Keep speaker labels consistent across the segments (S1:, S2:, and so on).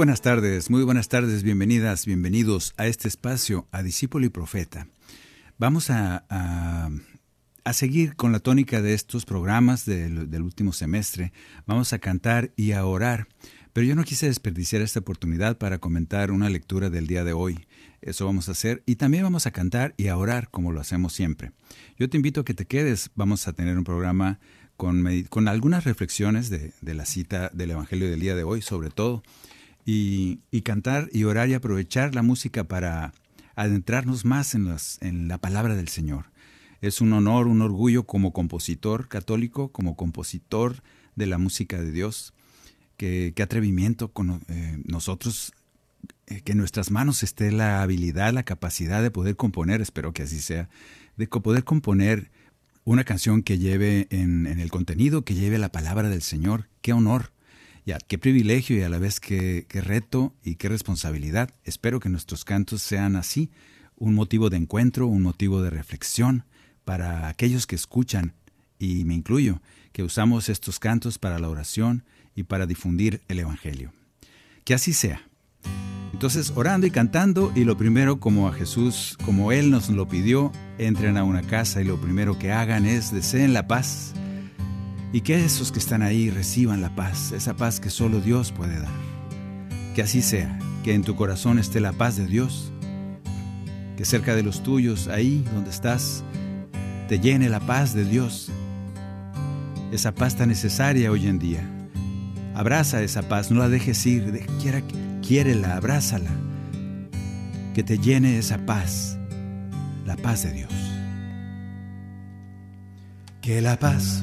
S1: Buenas tardes, muy buenas tardes, bienvenidas, bienvenidos a este espacio, a Discípulo y Profeta. Vamos a, a- seguir con la tónica de estos programas del, del último semestre. Vamos a cantar y a orar. Pero yo no quise desperdiciar esta oportunidad para comentar una lectura del día de hoy. Eso vamos a hacer. Y también vamos a cantar y a orar como lo hacemos siempre. Yo te invito a que te quedes. Vamos a tener un programa con, con algunas reflexiones de, de la cita del Evangelio del día de hoy, sobre todo y, cantar y orar y aprovechar la música para adentrarnos más en, las, en la palabra del Señor. Es un honor, un orgullo como compositor católico, como compositor de la música de Dios. Qué, qué atrevimiento con eh, nosotros, eh, que en nuestras manos esté la habilidad, la capacidad de poder componer, espero que así sea, de poder componer una canción que lleve en, en el contenido, que lleve la palabra del Señor. Qué honor. Qué privilegio y a la vez qué, qué reto y qué responsabilidad. Espero que nuestros cantos sean así, un motivo de encuentro, un motivo de reflexión para aquellos que escuchan, y me incluyo, que usamos estos cantos para la oración y para difundir el Evangelio. Que así sea. Entonces, orando y cantando, y lo primero, como a Jesús, como Él nos lo pidió, entren a una casa y lo primero que hagan es deseen la paz y que esos que están ahí reciban la paz, esa paz que solo Dios puede dar. Que así sea, que en tu corazón esté la paz de Dios, que cerca de los tuyos, ahí donde estás, te llene la paz de Dios, esa paz tan necesaria hoy en día. Abraza esa paz, no la dejes ir, de- quiera, quiérela, abrázala, que te llene esa paz, la paz de Dios. Que la paz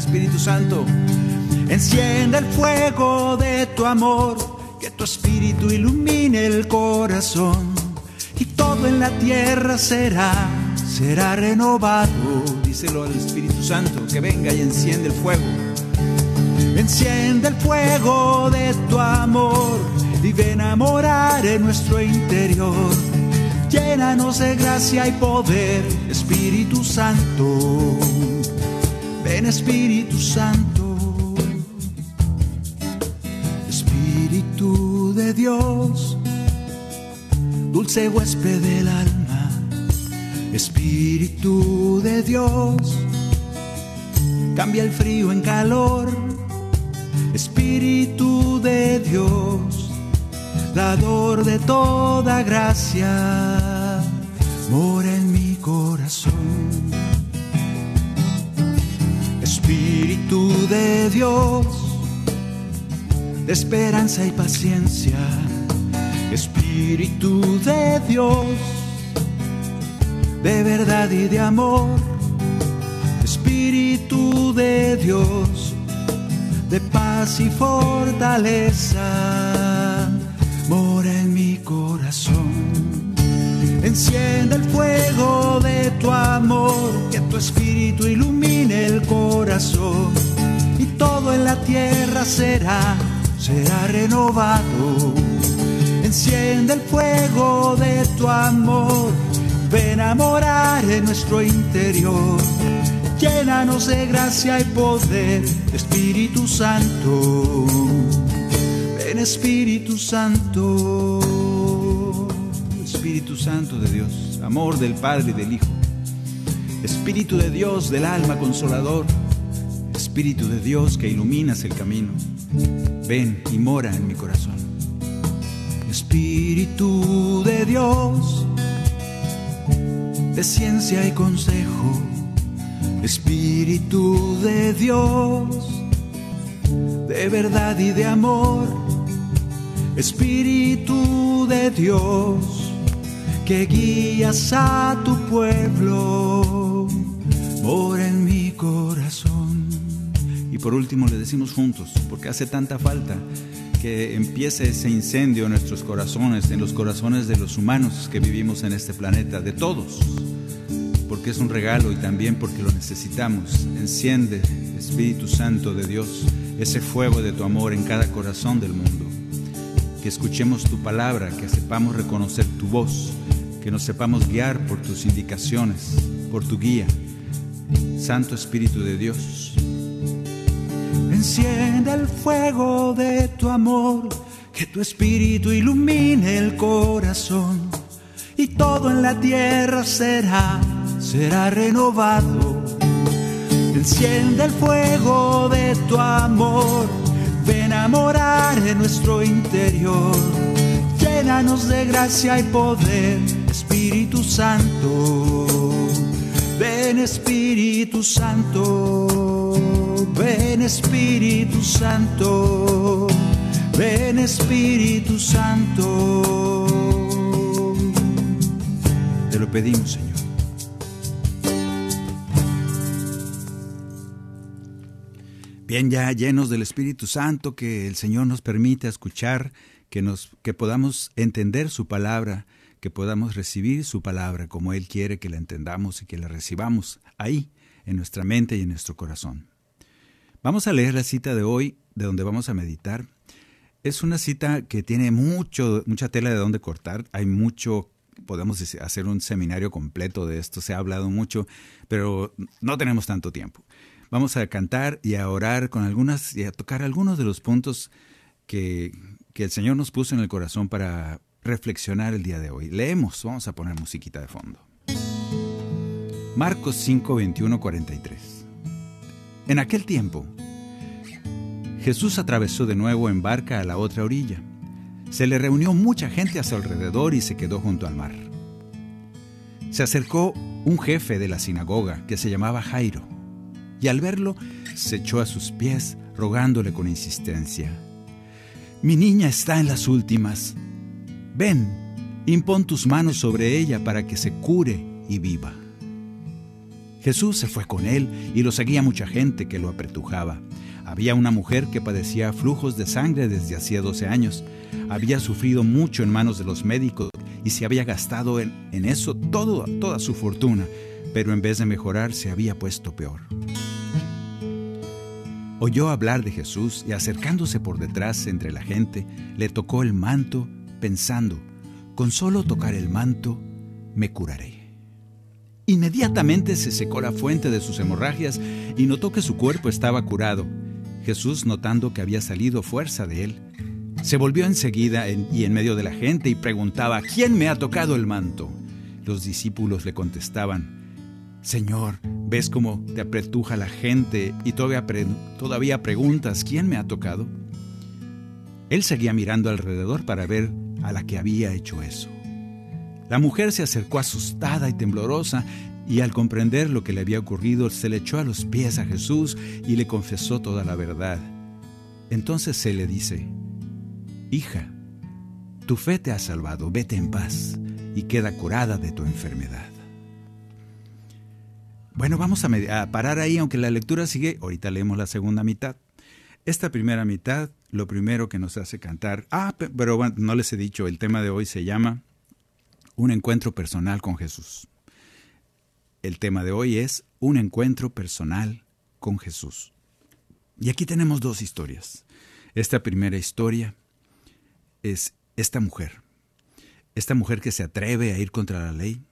S1: Espíritu Santo, enciende el fuego de tu amor, que tu espíritu ilumine el corazón y todo en la tierra será, será renovado. Díselo al Espíritu Santo, que venga y enciende el fuego. Enciende el fuego de tu amor y ven a morar en nuestro interior. Llénanos de gracia y poder, Espíritu Santo. Ven Espíritu Santo. Espíritu de Dios, dulce huésped del alma. Espíritu de Dios, cambia el frío en calor. Espíritu de Dios,
S2: dador de toda gracia, mora en mi corazón. Espíritu de Dios, de esperanza y paciencia, Espíritu de Dios, de verdad y de amor, Espíritu de Dios, de paz y fortaleza. Mora en mi corazón. Enciende el fuego de tu amor, que tu espíritu ilumine el corazón y todo en la tierra será, será renovado. Enciende el fuego de tu amor, ven a morar en nuestro interior. Llénanos de gracia y poder, Espíritu Santo. Espíritu Santo.
S1: Espíritu Santo de Dios, amor del Padre y del Hijo. Espíritu de Dios del alma consolador. Espíritu de Dios que iluminas el camino. Ven y mora en mi corazón.
S2: Espíritu de Dios, de ciencia y consejo. Espíritu de Dios, de verdad y de amor Espíritu de Dios, que guías a tu pueblo, mora en mi corazón.
S1: Y por último le decimos juntos, porque hace tanta falta que empiece ese incendio en nuestros corazones, en los corazones de los humanos que vivimos en este planeta, de todos, porque es un regalo y también porque lo necesitamos. Enciende, Espíritu Santo de Dios, ese fuego de tu amor en cada corazón del mundo que escuchemos tu palabra, que sepamos reconocer tu voz, que nos sepamos guiar por tus indicaciones, por tu guía. Santo Espíritu de Dios.
S2: Enciende el fuego de tu amor, que tu espíritu ilumine el corazón y todo en la tierra será, será renovado. Enciende el fuego de tu amor ven a morar en nuestro interior. Llénanos de gracia y poder, Santo. Ven Espíritu Santo, ven Espíritu Santo, ven Espíritu Santo.
S1: Te lo pedimos, Señor. Bien, ya llenos del Espíritu Santo, que el Señor nos permite escuchar, que, nos, que podamos entender su palabra, que podamos recibir su palabra como Él quiere que la entendamos y que la recibamos ahí, en nuestra mente y en nuestro corazón. Vamos a leer la cita de hoy, de donde vamos a meditar. Es una cita que tiene mucho, mucha tela de donde cortar. Hay mucho, podemos hacer un seminario completo de esto, se ha hablado mucho, pero no tenemos tanto tiempo. Vamos a cantar y a orar con algunas y a tocar algunos de los puntos que, que el Señor nos puso en el corazón para reflexionar el día de hoy. Leemos, vamos a poner musiquita de fondo. Marcos 5, 21, 43. En aquel tiempo, Jesús atravesó de nuevo en barca a la otra orilla. Se le reunió mucha gente a su alrededor y se quedó junto al mar. Se acercó un jefe de la sinagoga que se llamaba Jairo y al verlo se echó a sus pies rogándole con insistencia. Mi niña está en las últimas. Ven, impón tus manos sobre ella para que se cure y viva. Jesús se fue con él y lo seguía mucha gente que lo apretujaba. Había una mujer que padecía flujos de sangre desde hacía 12 años. Había sufrido mucho en manos de los médicos y se había gastado en, en eso toda su fortuna, pero en vez de mejorar se había puesto peor. Oyó hablar de Jesús y acercándose por detrás entre la gente, le tocó el manto, pensando, con solo tocar el manto, me curaré. Inmediatamente se secó la fuente de sus hemorragias y notó que su cuerpo estaba curado. Jesús, notando que había salido fuerza de él, se volvió enseguida y en medio de la gente y preguntaba, ¿quién me ha tocado el manto? Los discípulos le contestaban, Señor, ves cómo te apretuja la gente y todavía, preguntas, ¿quién me ha tocado? Él seguía mirando alrededor para ver a la que había hecho eso. La mujer se acercó asustada y temblorosa y al comprender lo que le había ocurrido se le echó a los pies a Jesús y le confesó toda la verdad. Entonces se le dice, Hija, tu fe te ha salvado, vete en paz y queda curada de tu enfermedad. Bueno, vamos a, parar ahí, aunque la lectura sigue. Ahorita leemos la segunda mitad. Esta primera mitad, lo primero que nos hace cantar. Ah, pero bueno, no les he dicho, el tema de hoy se llama Un encuentro personal con Jesús. El tema de hoy es Un encuentro personal con Jesús. Y aquí tenemos dos historias. Esta primera historia es esta mujer. Esta mujer que se atreve a ir contra la ley,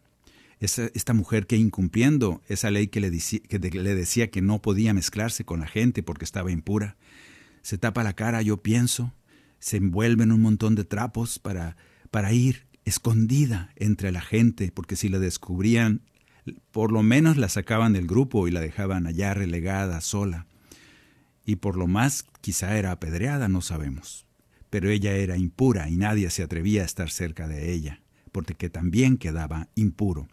S1: esta, mujer que incumpliendo esa ley que le, le decía que no podía mezclarse con la gente porque estaba impura, se tapa la cara, yo pienso, se envuelve en un montón de trapos para, para ir escondida entre la gente, porque si la descubrían, por lo menos la sacaban del grupo y la dejaban allá relegada, sola. Y por lo más, quizá era apedreada, no sabemos. Pero ella era impura y nadie se atrevía a estar cerca de ella, porque también quedaba impuro.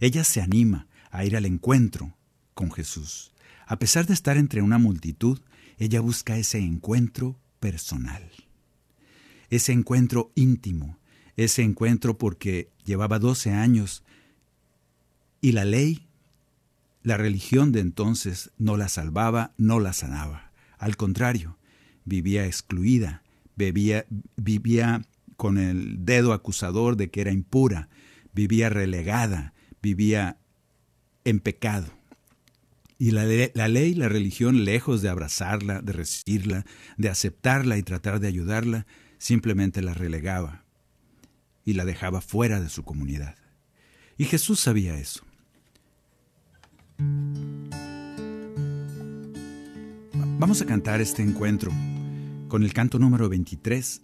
S1: Ella se anima a ir al encuentro con Jesús. A pesar de estar entre una multitud, ella busca ese encuentro personal, ese encuentro íntimo, ese encuentro porque llevaba 12 años y la ley, la religión de entonces no la salvaba, no la sanaba. Al contrario, vivía excluida, vivía, vivía con el dedo acusador de que era impura, vivía relegada, vivía en pecado. Y la, la, ley, la religión, lejos de abrazarla, de recibirla, de aceptarla y tratar de ayudarla, simplemente la relegaba y la dejaba fuera de su comunidad. Y Jesús sabía eso. Vamos a cantar este encuentro con el canto número 23.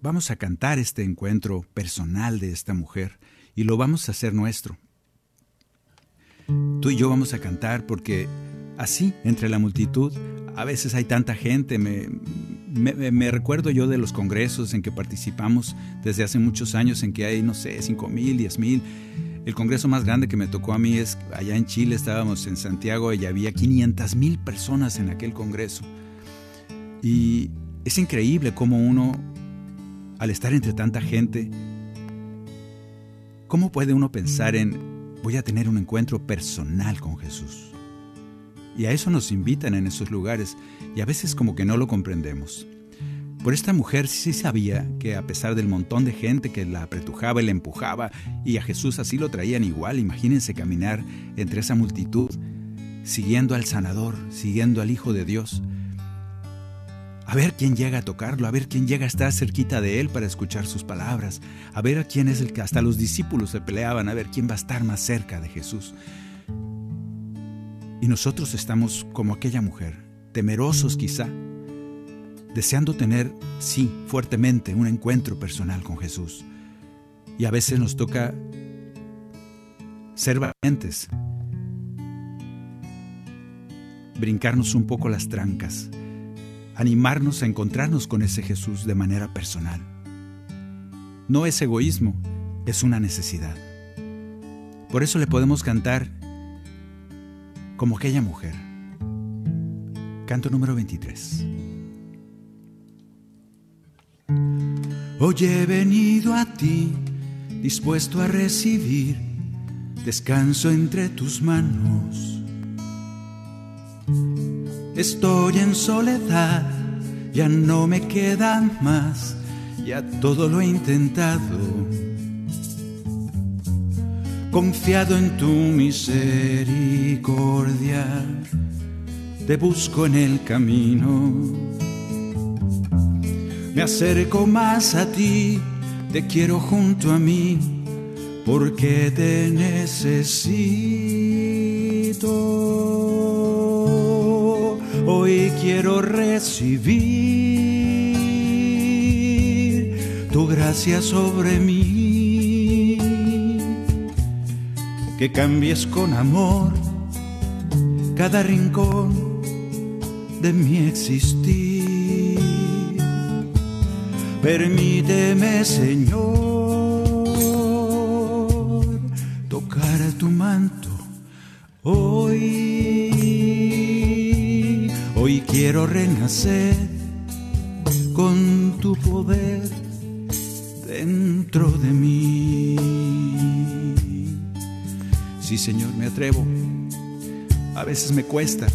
S1: Vamos a cantar este encuentro personal de esta mujer y lo vamos a hacer nuestro. Tú y yo vamos a cantar porque así, entre la multitud, a veces hay tanta gente. Me, recuerdo yo de los congresos en que participamos desde hace muchos años, en que hay, no sé, 5 mil, 10 mil. El congreso más grande que me tocó a mí es allá en Chile, estábamos en Santiago y había 500 mil personas en aquel congreso. Y es increíble cómo uno, al estar entre tanta gente, ¿Cómo puede uno pensar en voy a tener un encuentro personal con Jesús? Y a eso nos invitan en esos lugares y a veces como que no lo comprendemos. Por esta mujer sí sabía que a pesar del montón de gente que la apretujaba y la empujaba y a Jesús así lo traían igual, imagínense caminar entre esa multitud siguiendo al sanador, siguiendo al Hijo de Dios, a ver quién llega a tocarlo, a ver quién llega a estar cerquita de él para escuchar sus palabras, a ver a quién es el que hasta los discípulos se peleaban, a ver quién va a estar más cerca de Jesús. Y nosotros estamos como aquella mujer, temerosos quizá, deseando tener, sí, fuertemente un encuentro personal con Jesús. Y a veces nos toca ser valientes, brincarnos un poco las trancas, animarnos a encontrarnos con ese Jesús de manera personal. No es egoísmo, es una necesidad. Por eso le podemos cantar como aquella mujer. Canto número 23.
S2: Hoy he venido a ti, dispuesto a recibir descanso entre tus manos Estoy en soledad, ya no me queda más, ya todo lo he intentado. Confiado en tu misericordia, te busco en el camino. Me acerco más a ti, te quiero junto a mí, porque te necesito hoy quiero recibir tu gracia sobre mí, que cambies con amor cada rincón de mi existir.
S1: Permíteme, Señor, tocar tu manto hoy. Quiero renacer con tu poder dentro de mí. Sí, Señor, me atrevo. A veces me cuesta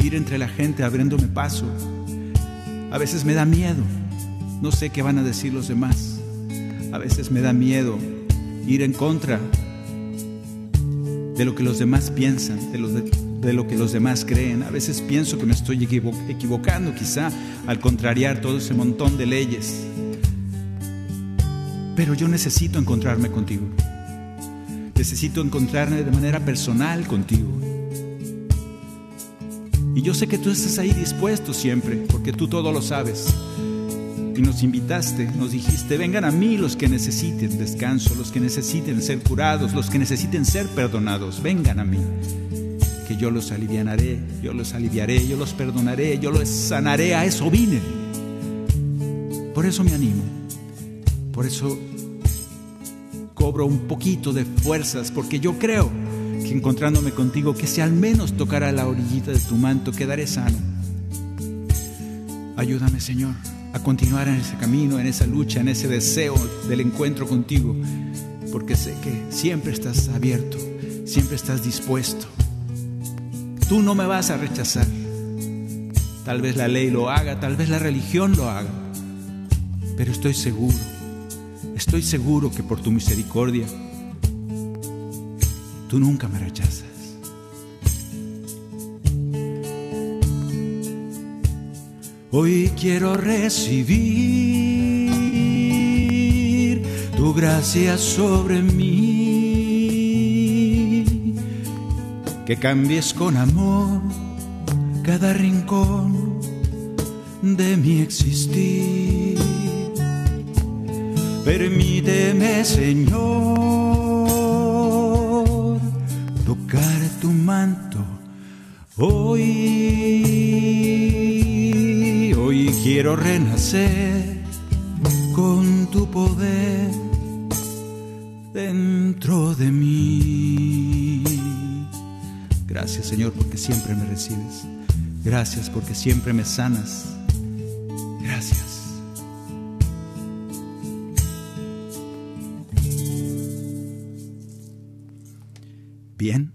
S1: ir entre la gente abriéndome paso. A veces me da miedo no sé qué van a decir los demás. A veces me da miedo ir en contra de lo que los demás piensan, de, lo que los demás creen. A veces pienso que me estoy equivocando quizá al contrariar todo ese montón de leyes. Pero yo necesito encontrarme contigo. Necesito encontrarme de manera personal contigo. Y yo sé que tú estás ahí dispuesto siempre, porque tú todo lo sabes y nos invitaste, nos dijiste, vengan a mí los que necesiten descanso, los que necesiten ser curados, los que necesiten ser perdonados, vengan a mí, que yo los aliviaré, yo los aliviaré, yo los perdonaré, yo los sanaré, a eso vine. Por eso me animo, por eso cobro un poquito de fuerzas, porque yo creo que encontrándome contigo, que si al menos tocara la orillita de tu manto, quedaré sano. Ayúdame, Señor a continuar en ese camino, en esa lucha, en ese deseo del encuentro contigo, porque sé que siempre estás abierto, siempre estás dispuesto. Tú no me vas a rechazar. Tal vez la ley lo haga, tal vez la religión lo haga, pero estoy seguro, estoy seguro que por tu misericordia, tú nunca me rechazas. Hoy quiero recibir tu gracia sobre mí. Que cambies con amor cada rincón de mi existir. Permíteme, Señor, tocar tu manto hoy Quiero renacer con tu poder dentro de mí. Gracias Señor porque siempre me recibes. Gracias porque siempre me sanas. Gracias. Bien,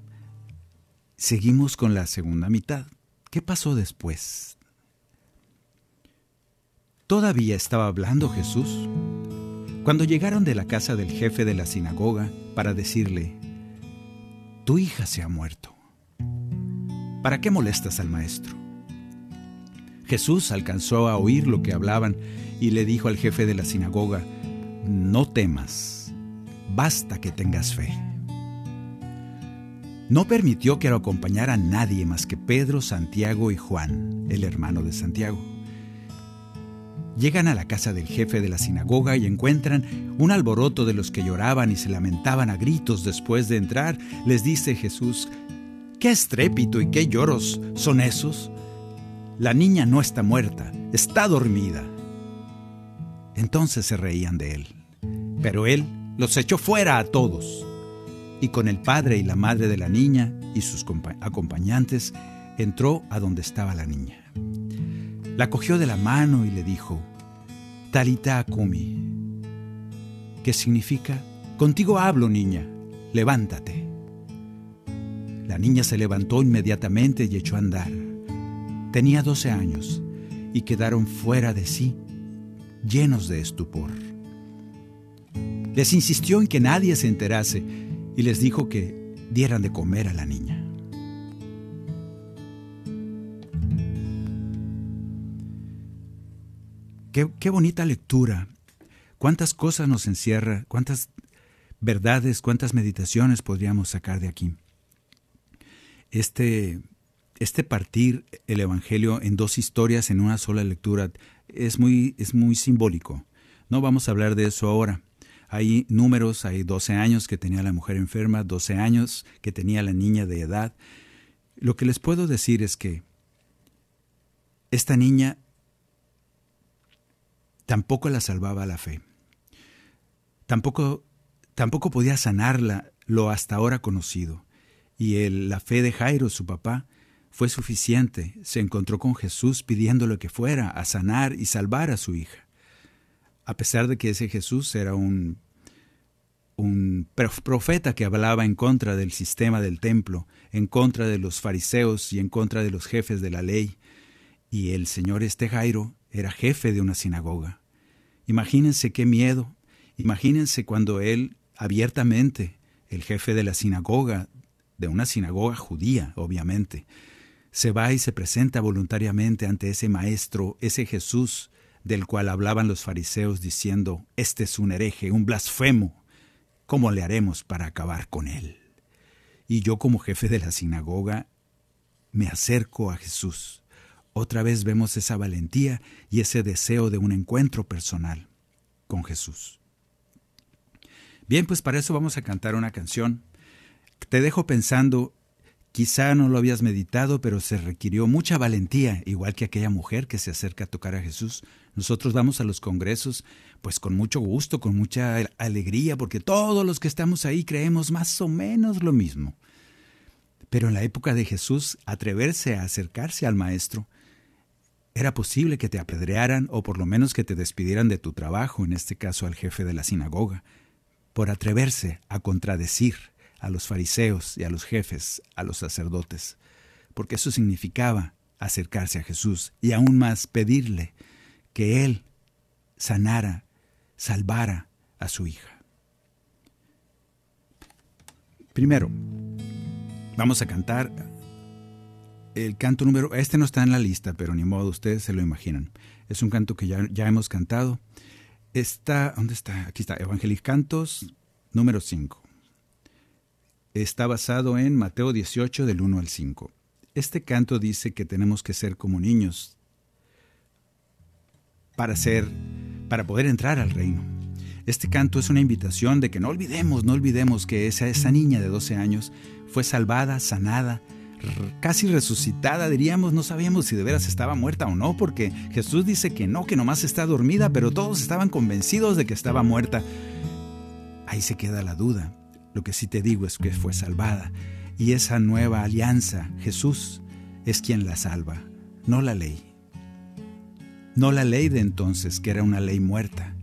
S1: seguimos con la segunda mitad. ¿Qué pasó después? Todavía estaba hablando Jesús cuando llegaron de la casa del jefe de la sinagoga para decirle, Tu hija se ha muerto. ¿Para qué molestas al maestro? Jesús alcanzó a oír lo que hablaban y le dijo al jefe de la sinagoga, No temas, basta que tengas fe. No permitió que lo acompañara nadie más que Pedro, Santiago y Juan, el hermano de Santiago. Llegan a la casa del jefe de la sinagoga y encuentran un alboroto de los que lloraban y se lamentaban a gritos después de entrar. Les dice Jesús, ¿qué estrépito y qué lloros son esos? La niña no está muerta, está dormida. Entonces se reían de él, pero él los echó fuera a todos. Y con el padre y la madre de la niña y sus acompañantes entró a donde estaba la niña. La cogió de la mano y le dijo, Talita Kumi, que significa, contigo hablo niña, levántate. La niña se levantó inmediatamente y echó a andar. Tenía 12 años y quedaron fuera de sí, llenos de estupor. Les insistió en que nadie se enterase y les dijo que dieran de comer a la niña. Qué, bonita lectura. Cuántas cosas nos encierra, cuántas verdades, cuántas meditaciones podríamos sacar de aquí. Este, este partir el Evangelio en dos historias en una sola lectura es muy, es muy simbólico. No vamos a hablar de eso ahora. Hay números, hay 12 años que tenía la mujer enferma, 12 años que tenía la niña de edad. Lo que les puedo decir es que esta niña tampoco la salvaba la fe. Tampoco, tampoco podía sanarla lo hasta ahora conocido. Y el, la fe de Jairo, su papá, fue suficiente. Se encontró con Jesús pidiéndole que fuera a sanar y salvar a su hija. A pesar de que ese Jesús era un, un profeta que hablaba en contra del sistema del templo, en contra de los fariseos y en contra de los jefes de la ley. Y el señor este Jairo era jefe de una sinagoga. Imagínense qué miedo. Imagínense cuando él abiertamente, el jefe de la sinagoga, de una sinagoga judía, obviamente, se va y se presenta voluntariamente ante ese maestro, ese Jesús del cual hablaban los fariseos diciendo, Este es un hereje, un blasfemo, ¿cómo le haremos para acabar con él? Y yo como jefe de la sinagoga me acerco a Jesús. Otra vez vemos esa valentía y ese deseo de un encuentro personal con Jesús. Bien, pues para eso vamos a cantar una canción. Te dejo pensando Quizá no lo habías meditado, pero se requirió mucha valentía, igual que aquella mujer que se acerca a tocar a Jesús. Nosotros vamos a los congresos pues con mucho gusto, con mucha alegría, porque todos los que estamos ahí creemos más o menos lo mismo. Pero en la época de Jesús, atreverse a acercarse al Maestro, era posible que te apedrearan o por lo menos que te despidieran de tu trabajo, en este caso al jefe de la sinagoga, por atreverse a contradecir a los fariseos y a los jefes, a los sacerdotes, porque eso significaba acercarse a Jesús y aún más pedirle que Él sanara, salvara a su hija. Primero, vamos a cantar el canto número, este no está en la lista, pero ni modo, ustedes se lo imaginan. Es un canto que ya, ya hemos cantado. Está, ¿dónde está? Aquí está, Evangelis Cantos número 5 está basado en Mateo 18 del 1 al 5. Este canto dice que tenemos que ser como niños para ser para poder entrar al reino. Este canto es una invitación de que no olvidemos, no olvidemos que esa, esa niña de 12 años fue salvada, sanada, casi resucitada, diríamos, no sabíamos si de veras estaba muerta o no, porque Jesús dice que no, que nomás está dormida, pero todos estaban convencidos de que estaba muerta. Ahí se queda la duda. Lo que sí te digo es que fue salvada. Y esa nueva alianza, Jesús, es quien la salva, no la ley. No la ley de entonces, que era una ley muerta,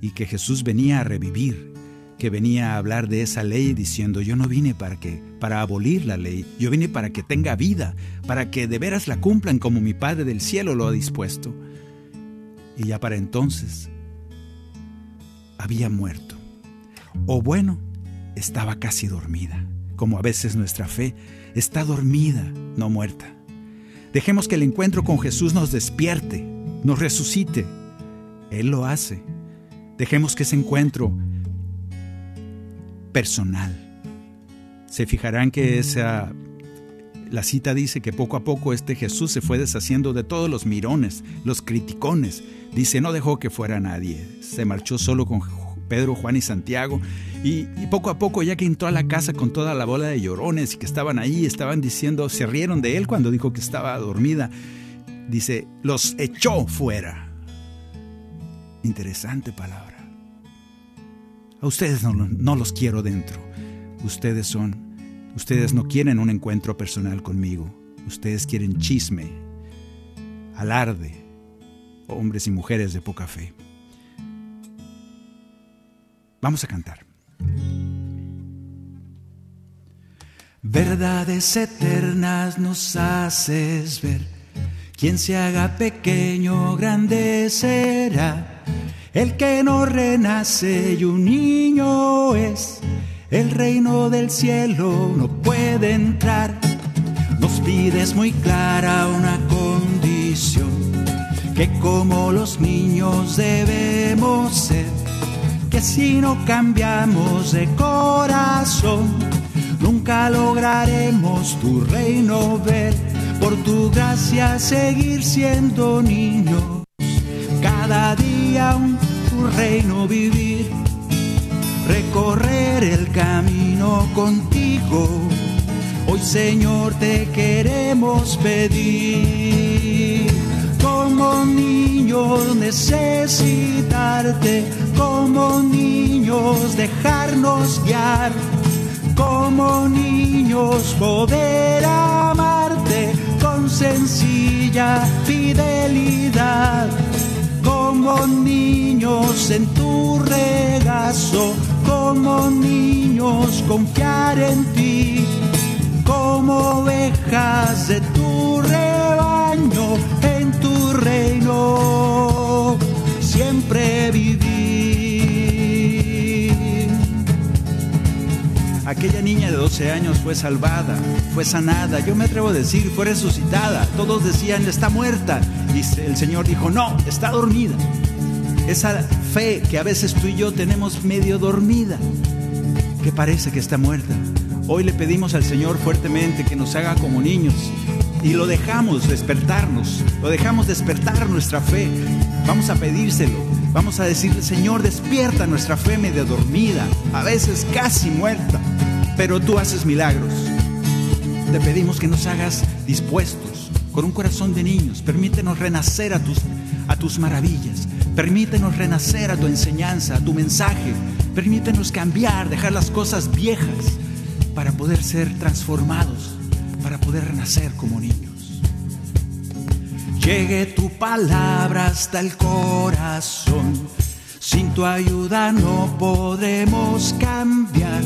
S1: y que Jesús venía a revivir, que venía a hablar de esa ley diciendo, yo no vine para que para abolir la ley, yo vine para que tenga vida, para que de veras la cumplan como mi Padre del cielo lo ha dispuesto. Y ya para entonces había muerto. O bueno, estaba casi dormida, como a veces nuestra fe está dormida, no muerta. Dejemos que el encuentro con Jesús nos despierte, nos resucite. Él lo hace. Dejemos que ese encuentro personal. Se fijarán que esa la cita dice que poco a poco este Jesús se fue deshaciendo de todos los mirones, los criticones. Dice, no dejó que fuera nadie. Se marchó solo con Pedro, Juan y Santiago. Y, poco a poco, ya que entró a la casa con toda la bola de llorones y que estaban ahí, estaban diciendo, se rieron de él cuando dijo que estaba dormida. Dice, los echó fuera. Interesante palabra. A ustedes no, no los quiero dentro. Ustedes son, ustedes no quieren un encuentro personal conmigo. Ustedes quieren chisme, alarde, hombres y mujeres de poca fe. Vamos a cantar.
S2: Verdades eternas nos haces ver. Quien se haga pequeño, grande será. El que no renace y un niño es. El reino del cielo no puede entrar. Nos pides muy clara una condición. Que como los niños debemos ser si no cambiamos de corazón, nunca lograremos tu reino ver, por tu gracia seguir siendo niños, cada día un, tu reino vivir, recorrer el camino contigo. Hoy Señor te queremos pedir como niños
S1: necesitarte, como niños dejarnos guiar, como niños poder amarte con sencilla fidelidad, como niños en tu regazo, como niños confiar en ti, como ovejas de tu rebaño en tu reino, Aquella niña de 12 años fue salvada, fue sanada, yo me atrevo a decir, fue resucitada. Todos decían, está muerta. Y el Señor dijo, no, está dormida. Esa fe que a veces tú y yo tenemos medio dormida, que parece que está muerta. Hoy le pedimos al Señor fuertemente que nos haga como niños y lo dejamos despertarnos, lo dejamos despertar nuestra fe. Vamos a pedírselo, vamos a decirle, Señor, despierta nuestra fe medio dormida, a veces casi muerta pero tú haces milagros. Te pedimos que nos hagas dispuestos, con un corazón de niños. Permítenos renacer a tus, a tus maravillas. Permítenos renacer a tu enseñanza, a tu mensaje. Permítenos cambiar, dejar las cosas viejas para poder ser transformados, para poder renacer como niños. Llegue tu palabra hasta el corazón. Sin tu ayuda no podremos cambiar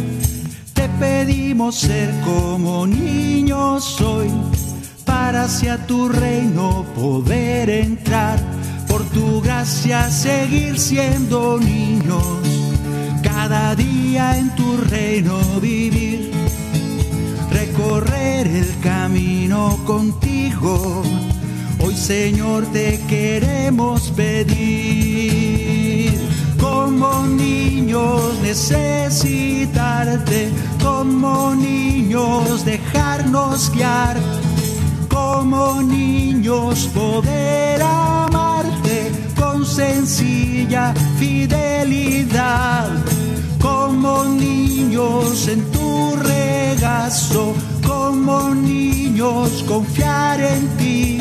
S1: pedimos ser como niños hoy, para hacia tu reino poder entrar, por tu gracia seguir siendo niños, cada día en tu reino vivir, recorrer el camino contigo. Hoy Señor te queremos pedir. Como niños necesitarte, como niños dejarnos guiar, como niños poder amarte con sencilla fidelidad, como niños en tu regazo, como niños confiar en ti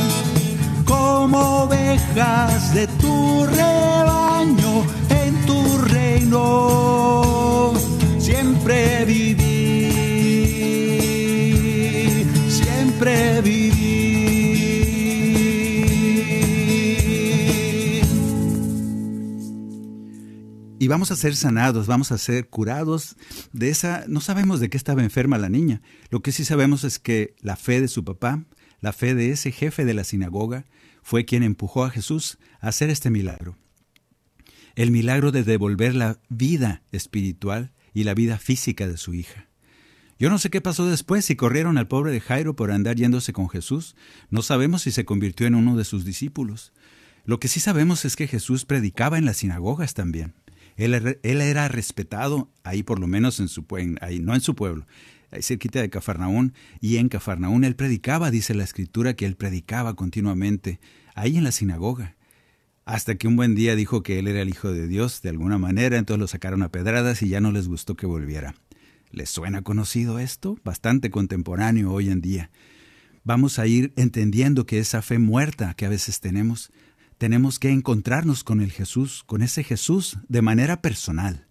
S1: como ovejas de tu rebaño tu reino siempre viví, siempre viví.
S3: Y vamos a ser sanados, vamos a ser curados de esa... No sabemos de qué estaba enferma la niña. Lo que sí sabemos es que la fe de su papá, la fe de ese jefe de la sinagoga, fue quien empujó a Jesús a hacer este milagro el milagro de devolver la vida espiritual y la vida física de su hija. Yo no sé qué pasó después, si corrieron al pobre de Jairo por andar yéndose con Jesús, no sabemos si se convirtió en uno de sus discípulos. Lo que sí sabemos es que Jesús predicaba en las sinagogas también. Él, era respetado ahí por lo menos en su ahí no en su pueblo, cerquita de Cafarnaún, y en Cafarnaún él predicaba, dice la escritura que él predicaba continuamente, ahí en la sinagoga. Hasta que un buen día dijo que él era el Hijo de Dios de alguna manera, entonces lo sacaron a pedradas y ya no les gustó que volviera. ¿Les suena conocido esto? Bastante contemporáneo hoy en día. Vamos a ir entendiendo que esa fe muerta que a veces tenemos, tenemos que encontrarnos con el Jesús, con ese Jesús de manera personal,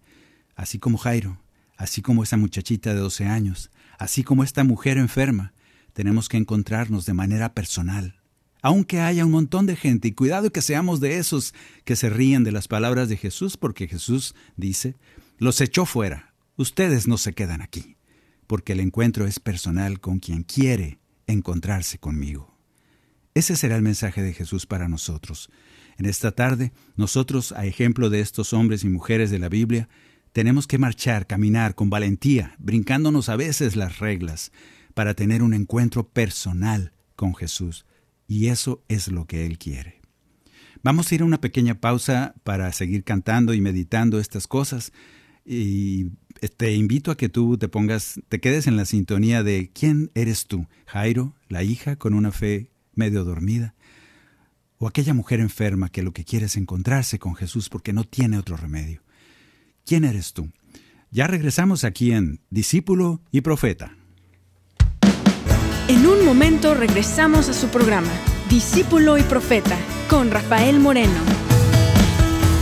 S3: así como Jairo, así como esa muchachita de 12 años, así como esta mujer enferma, tenemos que encontrarnos de manera personal, aunque haya un montón de gente, y cuidado que seamos de esos que se ríen de las palabras de Jesús, porque Jesús dice, los echó fuera, ustedes no se quedan aquí, porque el encuentro es personal con quien quiere encontrarse conmigo. Ese será el mensaje de Jesús para nosotros. En esta tarde, nosotros, a ejemplo de estos hombres y mujeres de la Biblia, tenemos que marchar, caminar con valentía, brincándonos a veces las reglas, para tener un encuentro personal con Jesús y eso es lo que Él quiere. Vamos a ir a una pequeña pausa para seguir cantando y meditando estas cosas y te invito a que tú te pongas, te quedes en la sintonía de ¿quién eres tú? Jairo, la hija con una fe medio dormida, o aquella mujer enferma que lo que quiere es encontrarse con Jesús porque no tiene otro remedio. ¿Quién eres tú? Ya regresamos aquí en Discípulo y Profeta.
S4: En un momento regresamos a su programa Discípulo y Profeta con Rafael Moreno.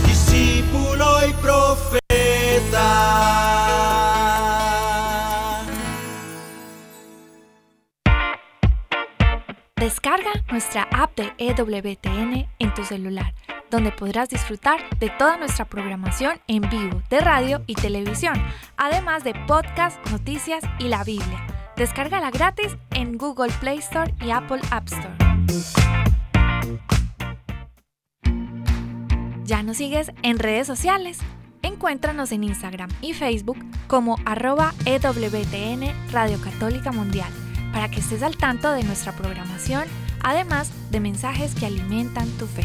S2: Discípulo y Profeta.
S5: Descarga nuestra app de EWTN en tu celular, donde podrás disfrutar de toda nuestra programación en vivo de radio y televisión, además de podcast, noticias y la Biblia. Descárgala gratis en Google Play Store y Apple App Store. ¿Ya nos sigues en redes sociales? Encuéntranos en Instagram y Facebook como arroba EWTN Radio Católica Mundial para que estés al tanto de nuestra programación, además de mensajes que alimentan tu fe.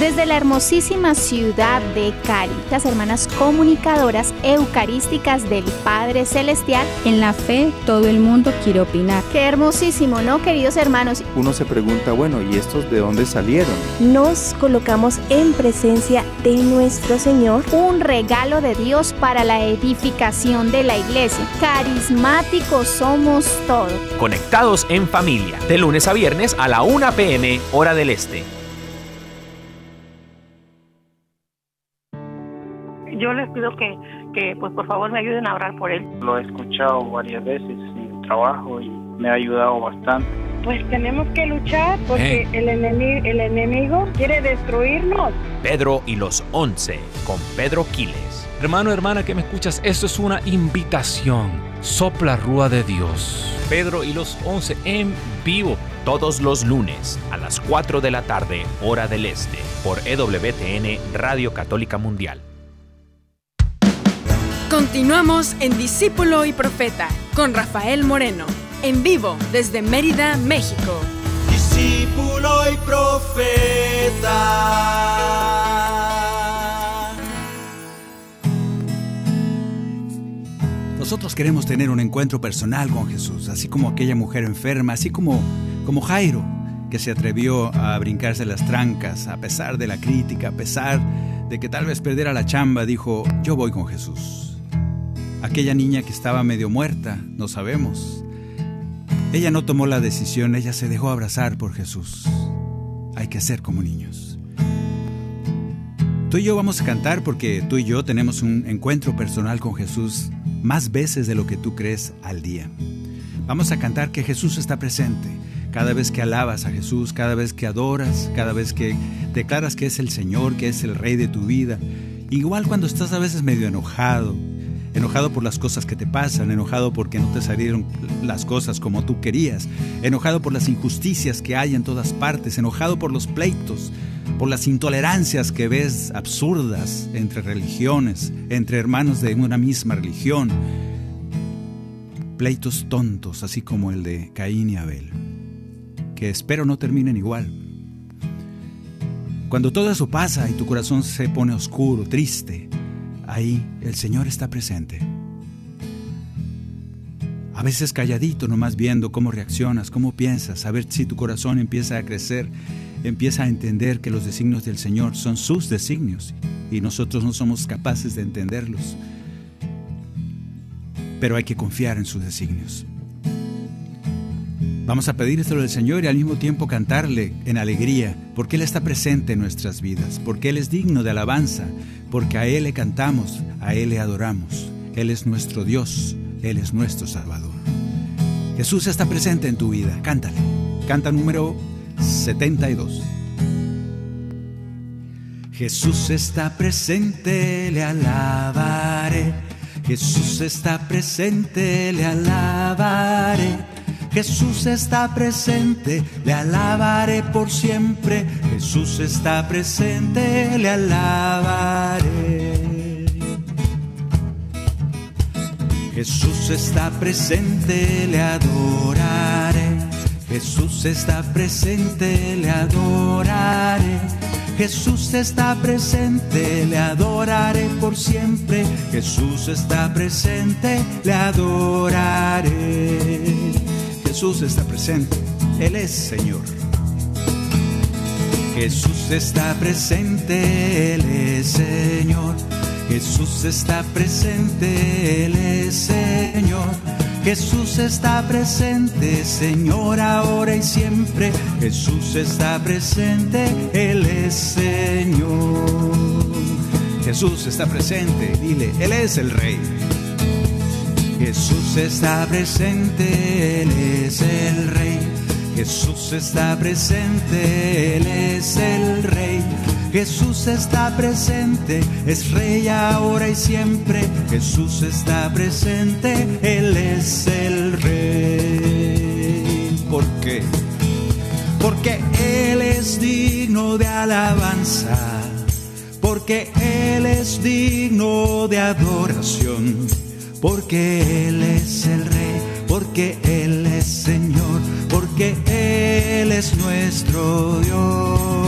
S6: Desde la hermosísima ciudad de Cali, las hermanas comunicadoras eucarísticas del Padre Celestial.
S7: En la fe todo el mundo quiere opinar.
S6: Qué hermosísimo, ¿no, queridos hermanos?
S8: Uno se pregunta, bueno, ¿y estos de dónde salieron?
S9: Nos colocamos en presencia de nuestro Señor.
S6: Un regalo de Dios para la edificación de la iglesia. Carismáticos somos todos.
S10: Conectados en familia, de lunes a viernes a la 1 pm, hora del este.
S11: Yo les pido que, que, pues por favor me ayuden a orar por él.
S12: Lo he escuchado varias veces en el trabajo y me ha ayudado bastante.
S13: Pues tenemos que luchar porque el, enemigo, el enemigo quiere destruirnos.
S10: Pedro y los once con Pedro Quiles.
S14: Hermano, hermana que me escuchas, esto es una invitación. Sopla Rúa de Dios. Pedro y los once en vivo.
S10: Todos los lunes a las 4 de la tarde, hora del este, por EWTN Radio Católica Mundial.
S4: Continuamos en Discípulo y Profeta con Rafael Moreno, en vivo desde Mérida, México.
S2: Discípulo y Profeta.
S1: Nosotros queremos tener un encuentro personal con Jesús, así como aquella mujer enferma, así como, como Jairo, que se atrevió a brincarse las trancas a pesar de la crítica, a pesar de que tal vez perdiera la chamba, dijo, yo voy con Jesús. Aquella niña que estaba medio muerta, no sabemos. Ella no tomó la decisión, ella se dejó abrazar por Jesús. Hay que ser como niños. Tú y yo vamos a cantar porque tú y yo tenemos un encuentro personal con Jesús más veces de lo que tú crees al día. Vamos a cantar que Jesús está presente. Cada vez que alabas a Jesús, cada vez que adoras, cada vez que declaras que es el Señor, que es el Rey de tu vida. Igual cuando estás a veces medio enojado, enojado por las cosas que te pasan, enojado porque no te salieron las cosas como tú querías, enojado por las injusticias que hay en todas partes, enojado por los pleitos, por las intolerancias que ves absurdas entre religiones, entre hermanos de una misma religión, pleitos tontos, así como el de Caín y Abel, que espero no terminen igual. Cuando todo eso pasa y tu corazón se pone oscuro, triste, ahí el Señor está presente. A veces calladito, nomás viendo cómo reaccionas, cómo piensas, a ver si tu corazón empieza a crecer, empieza a entender que los designios del Señor son sus designios y nosotros no somos capaces de entenderlos. Pero hay que confiar en sus designios. Vamos a pedírselo al Señor y al mismo tiempo cantarle en alegría, porque Él está presente en nuestras vidas, porque Él es digno de alabanza, porque a Él le cantamos, a Él le adoramos. Él es nuestro Dios, Él es nuestro Salvador. Jesús está presente en tu vida, cántale. Canta número 72. Jesús está presente, le alabaré. Jesús está presente, le alabaré. Jesús está presente, le alabaré por siempre. Jesús está presente, le alabaré. Jesús está presente, le adoraré. Jesús está presente, le adoraré. Jesús está presente, le adoraré por siempre. Jesús está presente, le adoraré. Jesús está presente, Él es Señor. Jesús está presente, Él es Señor. Jesús está presente, Él es Señor. Jesús está presente, Señor, ahora y siempre. Jesús está presente, Él es Señor. Jesús está presente, dile, Él es el Rey. Jesús está presente, Él es el Rey. Jesús está presente, Él es el Rey. Jesús está presente, es Rey ahora y siempre. Jesús está presente, Él es el Rey. ¿Por qué? Porque Él es digno de alabanza, porque Él es digno de adoración, porque Él es el Rey, porque Él es Señor, porque Él es nuestro Dios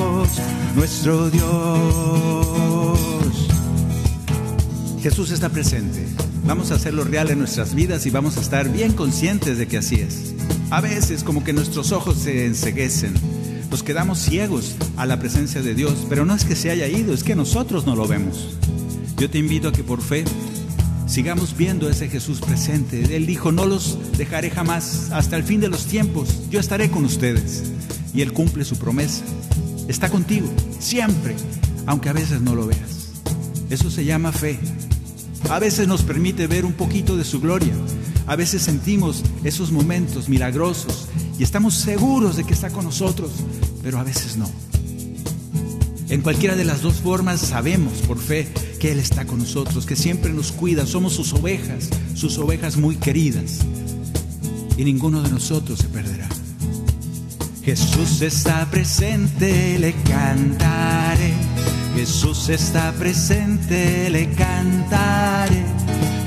S1: nuestro Dios. Jesús está presente. Vamos a hacerlo real en nuestras vidas y vamos a estar bien conscientes de que así es. A veces como que nuestros ojos se enseguecen, nos quedamos ciegos a la presencia de Dios, pero no es que se haya ido, es que nosotros no lo vemos. Yo te invito a que por fe sigamos viendo ese Jesús presente. Él dijo, no los dejaré jamás, hasta el fin de los tiempos, yo estaré con ustedes. Y Él cumple su promesa está contigo, siempre, aunque a veces no lo veas. Eso se llama fe. A veces nos permite ver un poquito de su gloria. A veces sentimos esos momentos milagrosos y estamos seguros de que está con nosotros, pero a veces no. En cualquiera de las dos formas sabemos por fe que Él está con nosotros, que siempre nos cuida, somos sus ovejas, sus ovejas muy queridas, y ninguno de nosotros se perderá. Jesús está presente, le cantaré. Jesús está presente, le cantaré.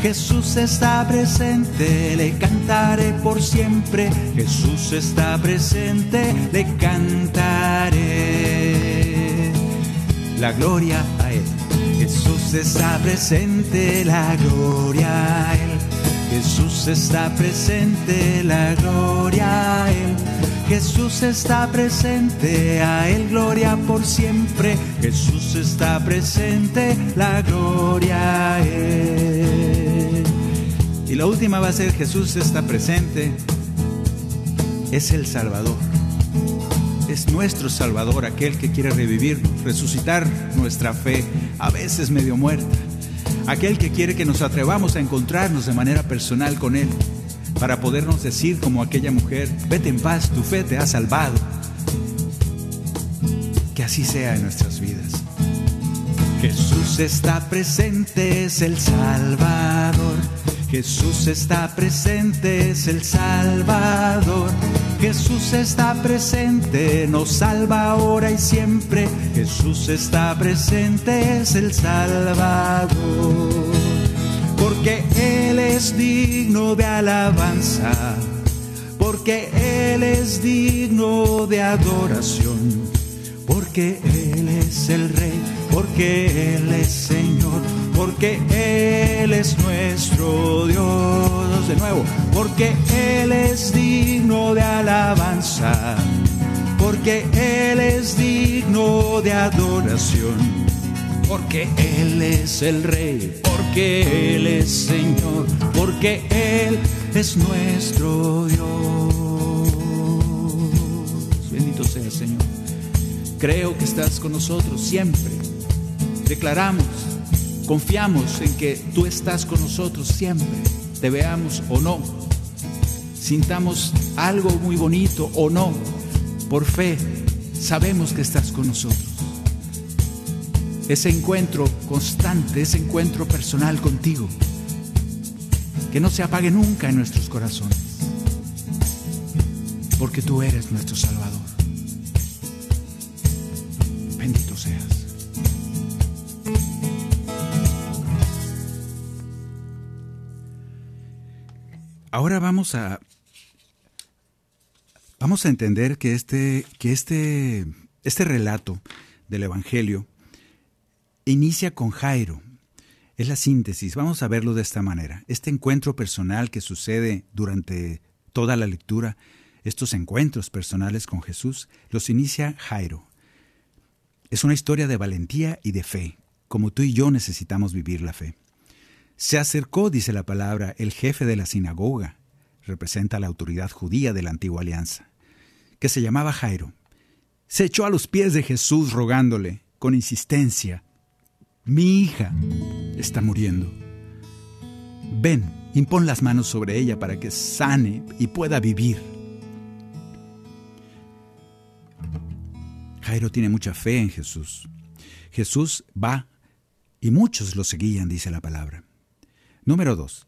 S1: Jesús está presente, le cantaré por siempre. Jesús está presente, le cantaré. La gloria. Jesús está presente, la gloria a Él. Jesús está presente, la gloria a Él. Jesús está presente, a Él gloria por siempre. Jesús está presente, la gloria a Él. Y la última va a ser Jesús está presente, es el Salvador. Es nuestro Salvador, aquel que quiere revivirnos, resucitar nuestra fe, a veces medio muerta. Aquel que quiere que nos atrevamos a encontrarnos de manera personal con Él para podernos decir como aquella mujer, vete en paz, tu fe te ha salvado. Que así sea en nuestras vidas. Jesús está presente, es el Salvador. Jesús está presente, es el Salvador. Jesús está presente, nos salva ahora y siempre. Jesús está presente, es el Salvador porque Él es digno de alabanza, porque Él es digno de adoración, porque Él es el Rey, porque Él es Señor, porque Él es nuestro Dios. De nuevo, porque Él es digno de alabanza, porque Él es digno de adoración porque Él es el Rey, porque Él es Señor, porque Él es nuestro Dios. Bendito sea Señor. Creo que estás con nosotros siempre. Declaramos, confiamos en que tú estás con nosotros siempre, te veamos o no, sintamos algo muy bonito o no, por fe sabemos que estás con nosotros. Ese encuentro constante, ese encuentro personal contigo, que no se apague nunca en nuestros corazones, porque tú eres nuestro Salvador. Ahora vamos a vamos a entender que este que este este relato del evangelio inicia con Jairo. Es la síntesis, vamos a verlo de esta manera. Este encuentro personal que sucede durante toda la lectura, estos encuentros personales con Jesús, los inicia Jairo. Es una historia de valentía y de fe, como tú y yo necesitamos vivir la fe. Se acercó, dice la palabra, el jefe de la sinagoga, representa la autoridad judía de la antigua alianza, que se llamaba Jairo. Se echó a los pies de Jesús rogándole, con insistencia, mi hija está muriendo. Ven, impón las manos sobre ella para que sane y pueda vivir. Jairo tiene mucha fe en Jesús. Jesús va y muchos lo seguían, dice la palabra. Número dos,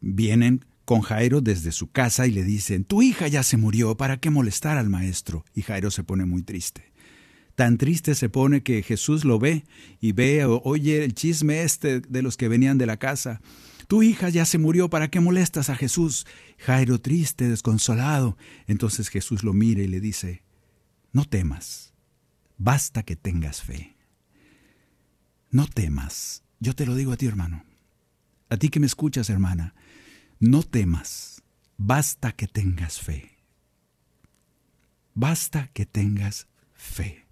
S1: vienen con Jairo desde su casa y le dicen, tu hija ya se murió, ¿para qué molestar al maestro? Y Jairo se pone muy triste. Tan triste se pone que Jesús lo ve y ve, oye el chisme este de los que venían de la casa. Tu hija ya se murió, ¿para qué molestas a Jesús? Jairo triste, desconsolado. Entonces Jesús lo mira y le dice, no temas, basta que tengas fe. No temas, yo te lo digo a ti hermano. A ti que me escuchas, hermana, no temas, basta que tengas fe. Basta que tengas fe.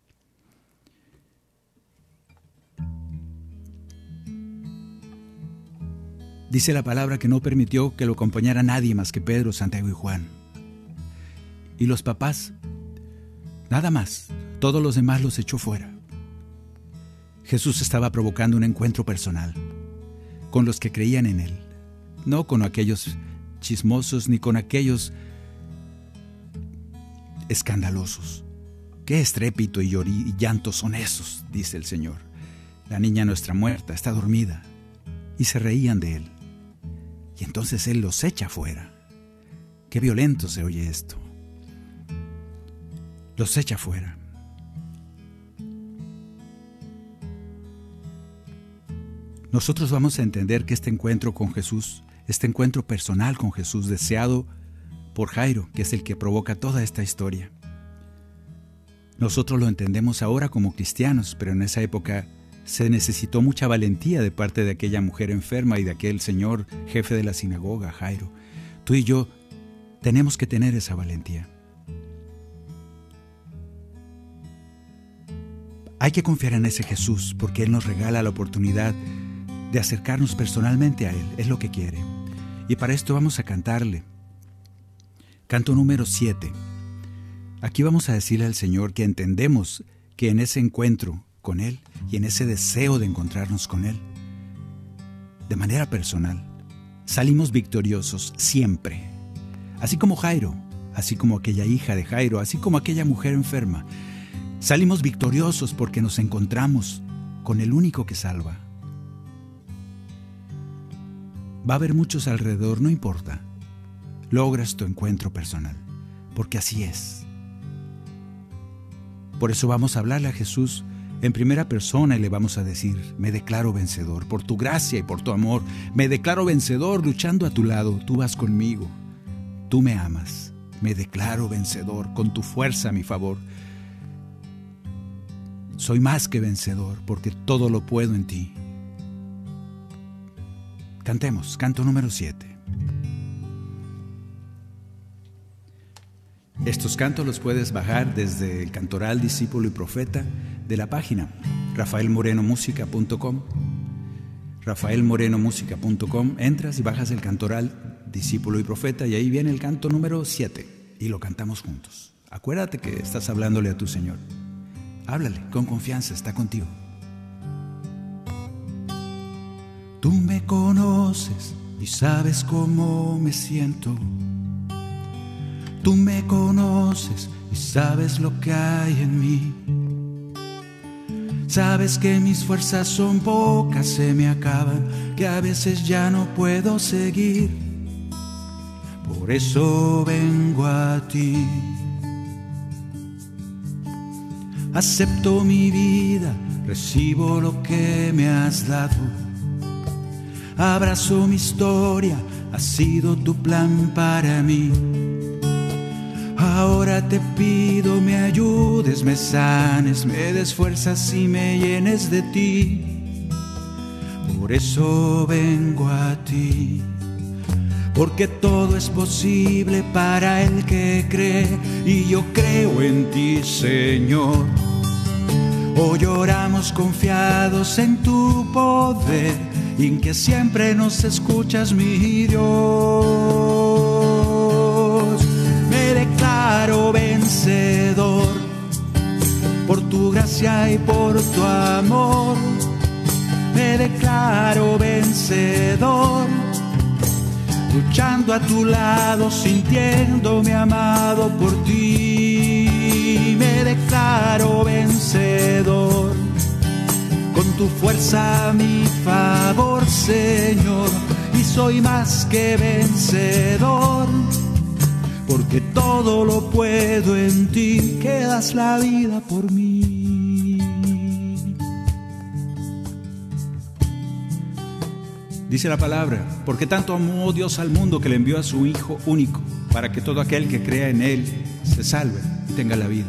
S1: Dice la palabra que no permitió que lo acompañara nadie más que Pedro, Santiago y Juan. Y los papás, nada más, todos los demás los echó fuera. Jesús estaba provocando un encuentro personal con los que creían en Él, no con aquellos chismosos ni con aquellos escandalosos. Qué estrépito y, y llanto son esos, dice el Señor. La niña nuestra muerta está dormida. Y se reían de Él. Y entonces Él los echa fuera. Qué violento se oye esto. Los echa fuera. Nosotros vamos a entender que este encuentro con Jesús, este encuentro personal con Jesús deseado por Jairo, que es el que provoca toda esta historia, nosotros lo entendemos ahora como cristianos, pero en esa época se necesitó mucha valentía de parte de aquella mujer enferma y de aquel señor jefe de la sinagoga, Jairo. Tú y yo tenemos que tener esa valentía. Hay que confiar en ese Jesús porque Él nos regala la oportunidad de acercarnos personalmente a Él, es lo que quiere. Y para esto vamos a cantarle. Canto número 7. Aquí vamos a decirle al Señor que entendemos que en ese encuentro con Él y en ese deseo de encontrarnos con Él, de manera personal, salimos victoriosos siempre. Así como Jairo, así como aquella hija de Jairo, así como aquella mujer enferma. Salimos victoriosos porque nos encontramos con el único que salva, Va a haber muchos alrededor, no importa. Logras tu encuentro personal, porque así es. Por eso vamos a hablarle a Jesús en primera persona y le vamos a decir, me declaro vencedor, por tu gracia y por tu amor, me declaro vencedor luchando a tu lado, tú vas conmigo, tú me amas, me declaro vencedor con tu fuerza a mi favor. Soy más que vencedor porque todo lo puedo en ti. Cantemos, canto número 7. Estos cantos los puedes bajar desde el Cantoral Discípulo y Profeta de la página rafaelmorenomusica.com. rafaelmorenomusica.com. Entras y bajas el Cantoral Discípulo y Profeta y ahí viene el canto número 7 y lo cantamos juntos. Acuérdate que estás hablándole a tu Señor. Háblale con confianza, está contigo. Tú me conoces y sabes cómo me siento. Tú me conoces y sabes lo que hay en mí. Sabes que mis fuerzas son pocas, se me acaban, que a veces ya no puedo seguir. Por eso vengo a ti. Acepto mi vida, recibo lo que me has dado Abrazo mi historia, ha sido tu plan para mí. Ahora te pido me ayudes, me sanes, me des fuerzas y me llenes de ti. Por eso vengo a ti porque todo es posible para el que cree y yo creo en ti, Señor. Hoy oramos confiados en tu poder y en que siempre nos escuchas, mi Dios. Me declaro vencedor por tu gracia y por tu amor. Me declaro vencedor luchando a tu lado, sintiéndome amado por ti. Me declaro vencedor, con tu fuerza mi favor, Señor, y soy más que vencedor. Porque todo lo puedo en ti, que das la vida por mí. Dice la palabra, porque tanto amó Dios al mundo que le envió a su Hijo único, para que todo aquel que crea en Él se salve y tenga la vida.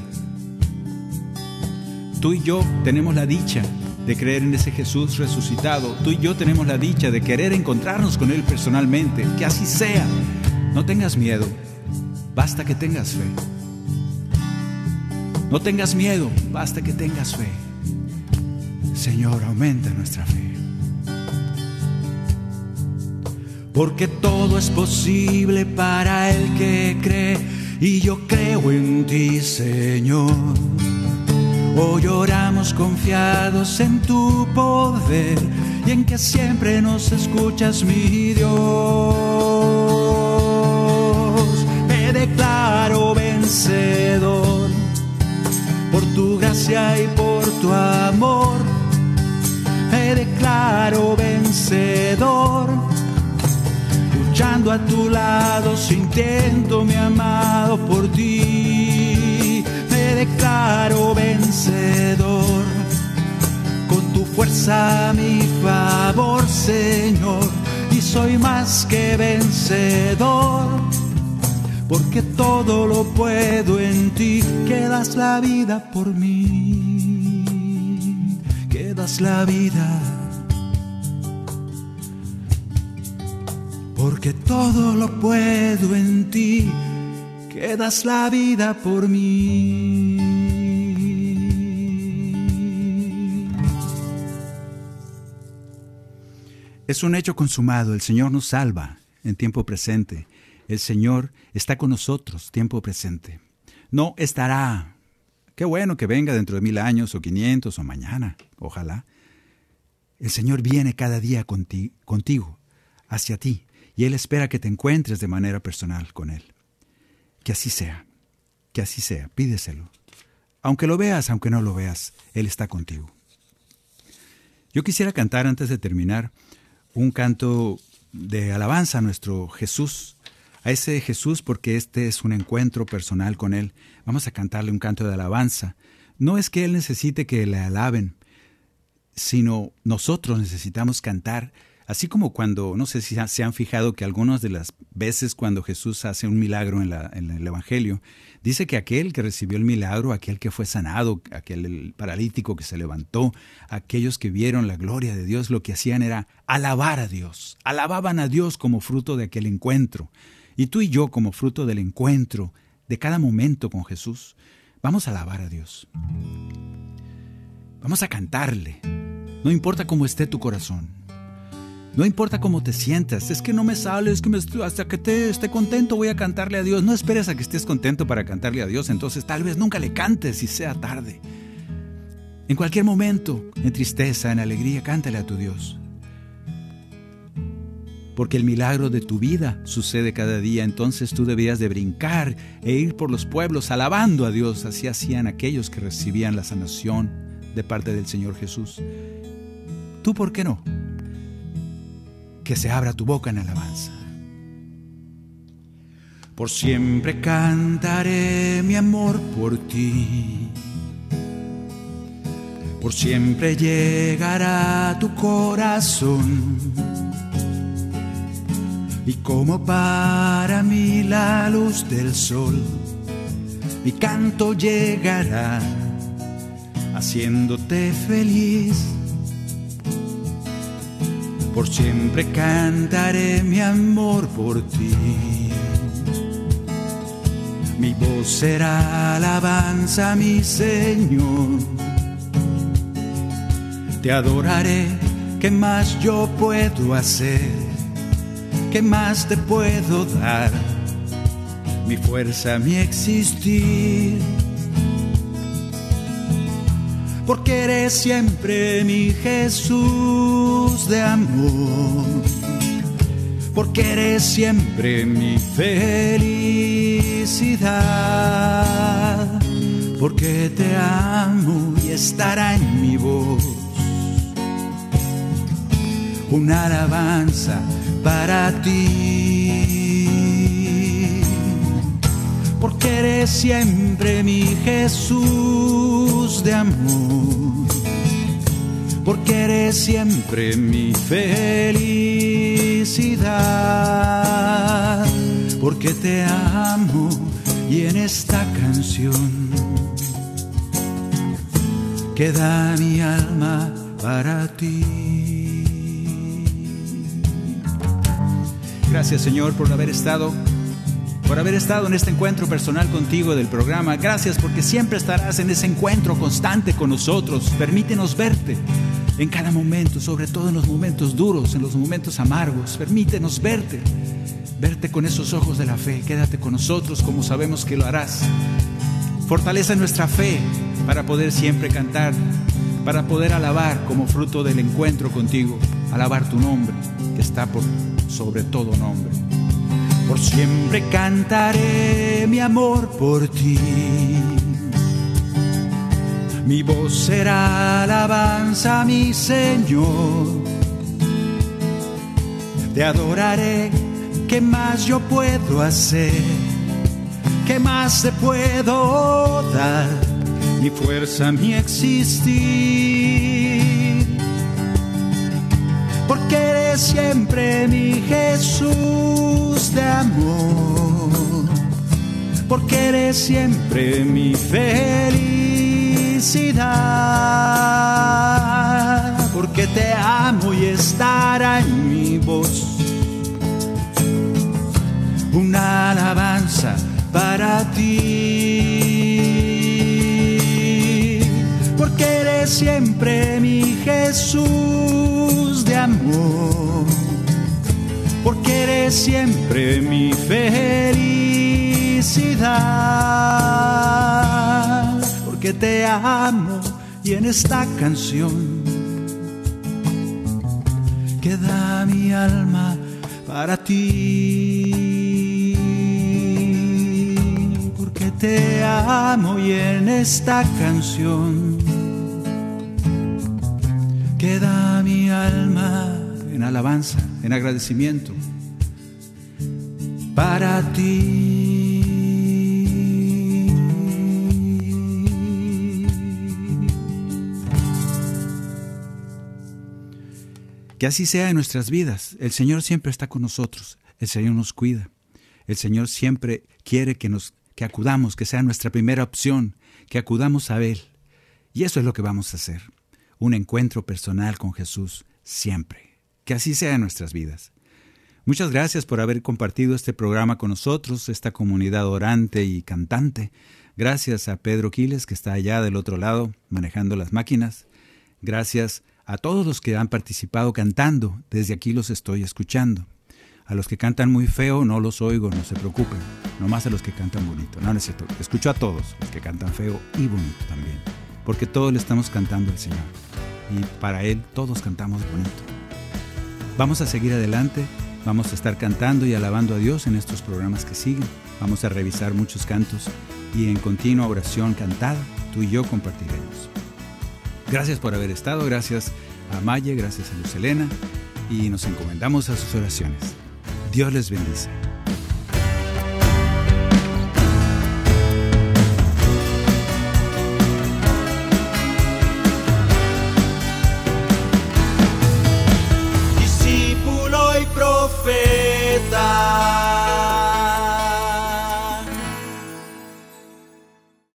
S1: Tú y yo tenemos la dicha de creer en ese Jesús resucitado. Tú y yo tenemos la dicha de querer encontrarnos con Él personalmente. Que así sea. No tengas miedo. Basta que tengas fe. No tengas miedo. Basta que tengas fe. Señor, aumenta nuestra fe. porque todo es posible para el que cree y yo creo en ti, Señor. Hoy oramos confiados en tu poder y en que siempre nos escuchas, mi Dios. Me declaro vencedor por tu gracia y por tu amor. Me declaro vencedor luchando a tu lado, sintiéndome amado por ti. Me declaro vencedor, con tu fuerza mi favor, Señor, y soy más que vencedor. Porque todo lo puedo en ti, que das la vida por mí, que das la vida porque todo lo puedo en ti, que das la vida por mí. Es un hecho consumado, el Señor nos salva en tiempo presente, el Señor está con nosotros tiempo presente. No estará, qué bueno que venga dentro de mil años o quinientos o mañana, ojalá. El Señor viene cada día contigo, hacia ti, y Él espera que te encuentres de manera personal con Él. Que así sea, que así sea, pídeselo. Aunque lo veas, aunque no lo veas, Él está contigo. Yo quisiera cantar antes de terminar un canto de alabanza a nuestro Jesús, a ese Jesús porque este es un encuentro personal con Él. Vamos a cantarle un canto de alabanza. No es que Él necesite que le alaben, sino nosotros necesitamos cantar Así como cuando, no sé si se han fijado que algunas de las veces cuando Jesús hace un milagro en, el Evangelio, dice que aquel que recibió el milagro, aquel que fue sanado, aquel paralítico que se levantó, aquellos que vieron la gloria de Dios, lo que hacían era alabar a Dios, alababan a Dios como fruto de aquel encuentro. Y tú y yo como fruto del encuentro, de cada momento con Jesús, vamos a alabar a Dios. Vamos a cantarle. No importa cómo esté tu corazón. No importa cómo te sientas, es que no me sale, es que hasta que te esté contento voy a cantarle a Dios. No esperes a que estés contento para cantarle a Dios, entonces tal vez nunca le cantes y sea tarde. En cualquier momento, en tristeza, en alegría, cántale a tu Dios. Porque el milagro de tu vida sucede cada día, entonces tú debías de brincar e ir por los pueblos alabando a Dios. Así hacían aquellos que recibían la sanación de parte del Señor Jesús. ¿Tú por qué no? Que se abra tu boca en alabanza. Por siempre cantaré mi amor por ti. Por siempre llegará tu corazón. Y como para mí la luz del sol, mi canto llegará haciéndote feliz. Por siempre cantaré mi amor por ti. Mi voz será alabanza, mi Señor. Te adoraré, ¿qué más yo puedo hacer? ¿Qué más te puedo dar? Mi fuerza, mi existir. Porque eres siempre mi Jesús de amor. Porque eres siempre mi felicidad. Porque te amo y estará en mi voz una alabanza para ti. Eres siempre mi Jesús de amor. Porque eres siempre mi felicidad. Porque te amo y en esta canción queda mi alma para ti. Gracias Señor por haber estado, por haber estado en este encuentro personal contigo del programa. Gracias porque siempre estarás en ese encuentro constante con nosotros. Permítenos verte en cada momento, sobre todo en los momentos duros, en los momentos amargos. Permítenos verte, verte con esos ojos de la fe. Quédate con nosotros como sabemos que lo harás. Fortalece nuestra fe para poder siempre cantar, para poder alabar como fruto del encuentro contigo, alabar tu nombre que está por sobre todo nombre. Siempre cantaré mi amor por ti. Mi voz será alabanza, mi Señor. Te adoraré, ¿qué más yo puedo hacer? ¿Qué más te puedo dar? Mi fuerza, mi existir. Siempre mi Jesús de amor. Porque eres siempre mi felicidad. Porque te amo y estará en mi voz una alabanza para ti. Porque eres siempre mi Jesús amor. Porque eres siempre mi felicidad. Porque te amo y en esta canción queda mi alma para ti. Porque te amo y en esta canción queda mi alma en alabanza, en agradecimiento para ti. Que así sea en nuestras vidas. El Señor siempre está con nosotros. El Señor nos cuida. El Señor siempre quiere que nos que acudamos, que sea nuestra primera opción, que acudamos a Él. Y eso es lo que vamos a hacer. Un encuentro personal con Jesús siempre. Que así sea en nuestras vidas. Muchas gracias por haber compartido este programa con nosotros, esta comunidad orante y cantante. Gracias a Pedro Quiles, que está allá del otro lado manejando las máquinas. Gracias a todos los que han participado cantando. Desde aquí los estoy escuchando. A los que cantan muy feo no los oigo, no se preocupen. Nomás a los que cantan bonito. No, no es cierto. Escucho a todos, los que cantan feo y bonito también. Porque todos le estamos cantando al Señor. Y para Él todos cantamos bonito. Vamos a seguir adelante. Vamos a estar cantando y alabando a Dios en estos programas que siguen. Vamos a revisar muchos cantos y en continua oración cantada, tú y yo compartiremos. Gracias por haber estado, gracias a Maye, gracias a Luz Elena y nos encomendamos a sus oraciones. Dios les bendice.